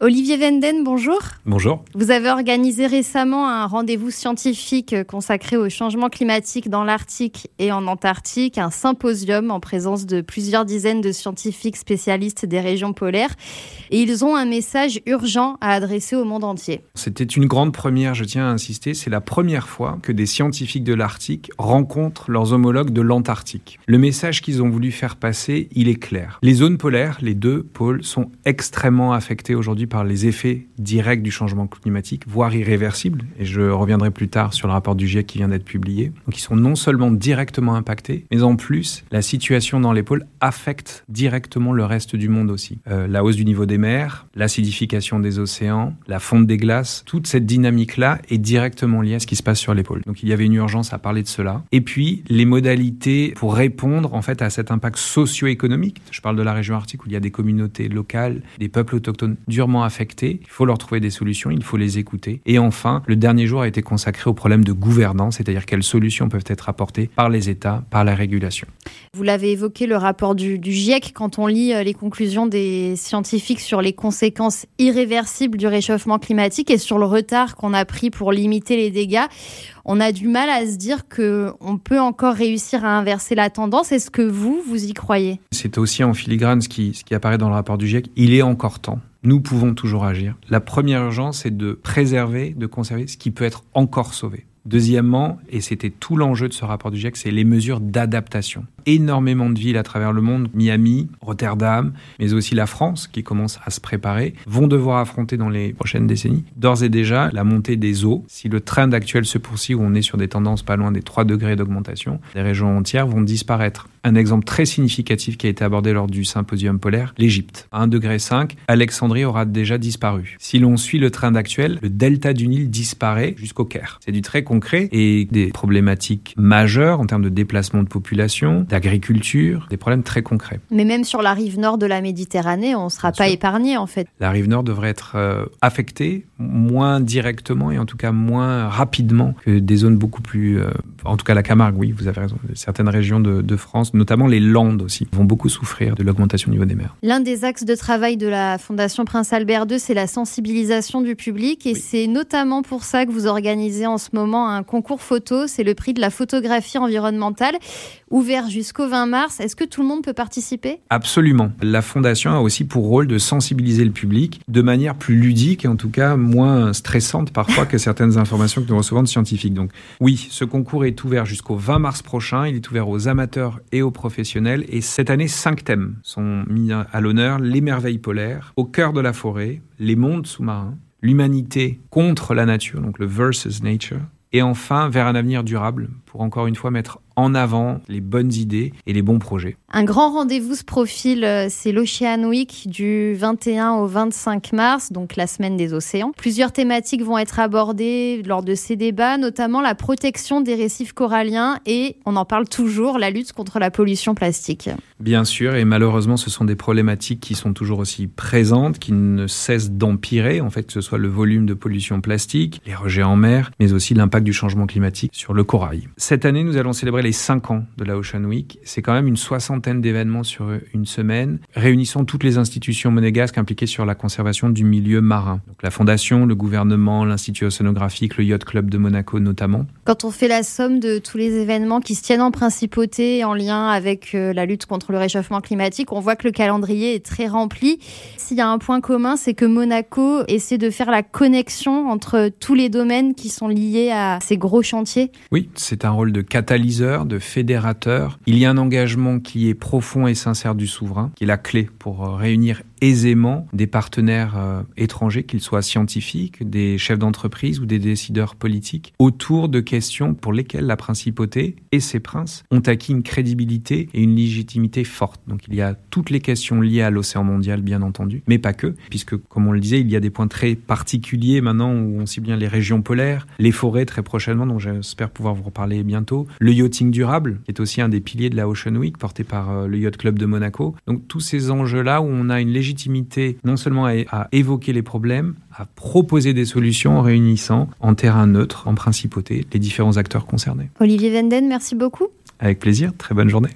Olivier Venden, bonjour. Bonjour. Vous avez organisé récemment un rendez-vous scientifique consacré au changement climatique dans l'Arctique et en Antarctique, un symposium en présence de plusieurs dizaines de scientifiques spécialistes des régions polaires. Et ils ont un message urgent à adresser au monde entier. C'était une grande première, je tiens à insister, c'est la première fois que des scientifiques de l'Arctique rencontrent leurs homologues de l'Antarctique. Le message qu'ils ont voulu faire passer, il est clair. Les zones polaires, les deux pôles, sont extrêmement affectés aujourd'hui par les effets directs du changement climatique, voire irréversibles. Et je reviendrai plus tard sur le rapport du GIEC qui vient d'être publié. Donc ils sont non seulement directement impactés, mais en plus, la situation dans les pôles affecte directement le reste du monde aussi. Euh, la hausse du niveau des mers, l'acidification des océans, la fonte des glaces, toute cette dynamique-là est directement liée à ce qui se passe sur les pôles. Donc il y avait une urgence à parler de cela. Et puis les modalités pour répondre en fait à cet impact socio-économique. Je parle de la région arctique où il y a des communautés locales, des peuples autochtones durement affectés. Il faut leur trouver des solutions, il faut les écouter. Et enfin, le dernier jour a été consacré au problème de gouvernance, c'est-à-dire quelles solutions peuvent être apportées par les États, par la régulation. Vous l'avez évoqué, le rapport du, du, GIEC, quand on lit euh, les conclusions des scientifiques sur les conséquences irréversibles du réchauffement climatique et sur le retard qu'on a pris pour limiter les dégâts, on a du mal à se dire que on peut encore réussir à inverser la tendance. Est-ce que vous, vous y croyez? C'est aussi en filigrane ce qui, ce qui apparaît dans le rapport du GIEC. Il est encore temps nous pouvons toujours agir. La première urgence, c'est de préserver, de conserver ce qui peut être encore sauvé. Deuxièmement, et c'était tout l'enjeu de ce rapport du GIEC, c'est les mesures d'adaptation. Énormément de villes à travers le monde, Miami, Rotterdam, mais aussi la France, qui commence à se préparer, vont devoir affronter dans les prochaines décennies, d'ores et déjà, la montée des eaux. Si le trend actuel se poursuit, où on est sur des tendances pas loin des 3 degrés d'augmentation, les régions entières vont disparaître. Un exemple très significatif qui a été abordé lors du symposium polaire, l'Égypte. À 1,5 degré, Alexandrie aura déjà disparu. Si l'on suit le trend actuel, le delta du Nil disparaît jusqu'au Caire. C'est du très concret et des problématiques majeures en termes de déplacement de population, d'agriculture, des problèmes très concrets. Mais même sur la rive nord de la Méditerranée, on ne sera pas épargné en fait. La rive nord devrait être euh, affectée moins directement et en tout cas moins rapidement que des zones beaucoup plus... Euh, en tout cas la Camargue, oui, vous avez raison. Certaines régions de, de France, notamment les Landes aussi, vont beaucoup souffrir de l'augmentation du niveau des mers. L'un des axes de travail de la Fondation Prince Albert II, c'est la sensibilisation du public et oui. c'est notamment pour ça que vous organisez en ce moment un concours photo, c'est le prix de la photographie environnementale, ouvert jusqu'au 20 mars. Est-ce que tout le monde peut participer? Absolument. La Fondation a aussi pour rôle de sensibiliser le public de manière plus ludique et en tout cas moins stressante parfois que certaines informations que nous recevons de scientifiques. Donc oui, ce concours est ouvert jusqu'au 20 mars prochain. Il est ouvert aux amateurs et aux professionnels. Et cette année, cinq thèmes sont mis à l'honneur. Les merveilles polaires, au cœur de la forêt, les mondes sous-marins, l'humanité contre la nature, donc le versus nature, et enfin vers un avenir durable pour encore une fois mettre en avant les bonnes idées et les bons projets. Un grand rendez-vous se profile, c'est l'Ocean Week du 21 au 25 mars, donc la semaine des océans. Plusieurs thématiques vont être abordées lors de ces débats, notamment la protection des récifs coralliens et, on en parle toujours, la lutte contre la pollution plastique. Bien sûr, et malheureusement, ce sont des problématiques qui sont toujours aussi présentes, qui ne cessent d'empirer, en fait, que ce soit le volume de pollution plastique, les rejets en mer, mais aussi l'impact du changement climatique sur le corail. Cette année, nous allons célébrer les 5 ans de la Ocean Week. C'est quand même une soixantaine d'événements sur une semaine, réunissant toutes les institutions monégasques impliquées sur la conservation du milieu marin. Donc la Fondation, le gouvernement, l'Institut océanographique, le Yacht Club de Monaco notamment. Quand on fait la somme de tous les événements qui se tiennent en principauté en lien avec la lutte contre le réchauffement climatique, on voit que le calendrier est très rempli. S'il y a un point commun, c'est que Monaco essaie de faire la connexion entre tous les domaines qui sont liés à ces gros chantiers. Oui, c'est un rôle de catalyseur, de fédérateur. Il y a un engagement qui est profond et sincère du souverain, qui est la clé pour réunir aisément des partenaires euh, étrangers, qu'ils soient scientifiques, des chefs d'entreprise ou des décideurs politiques, autour de questions pour lesquelles la principauté et ses princes ont acquis une crédibilité et une légitimité forte. Donc il y a toutes les questions liées à l'océan mondial, bien entendu, mais pas que, puisque comme on le disait, il y a des points très particuliers maintenant où on cible bien les régions polaires, les forêts très prochainement, dont j'espère pouvoir vous reparler bientôt, le yachting durable, qui est aussi un des piliers de la Ocean Week, porté par euh, le Yacht Club de Monaco. Donc tous ces enjeux-là où on a une légitimité non seulement à, à évoquer les problèmes, à proposer des solutions en réunissant en terrain neutre, en principauté, les différents acteurs concernés. Olivier Venden, merci beaucoup. Avec plaisir, très bonne journée.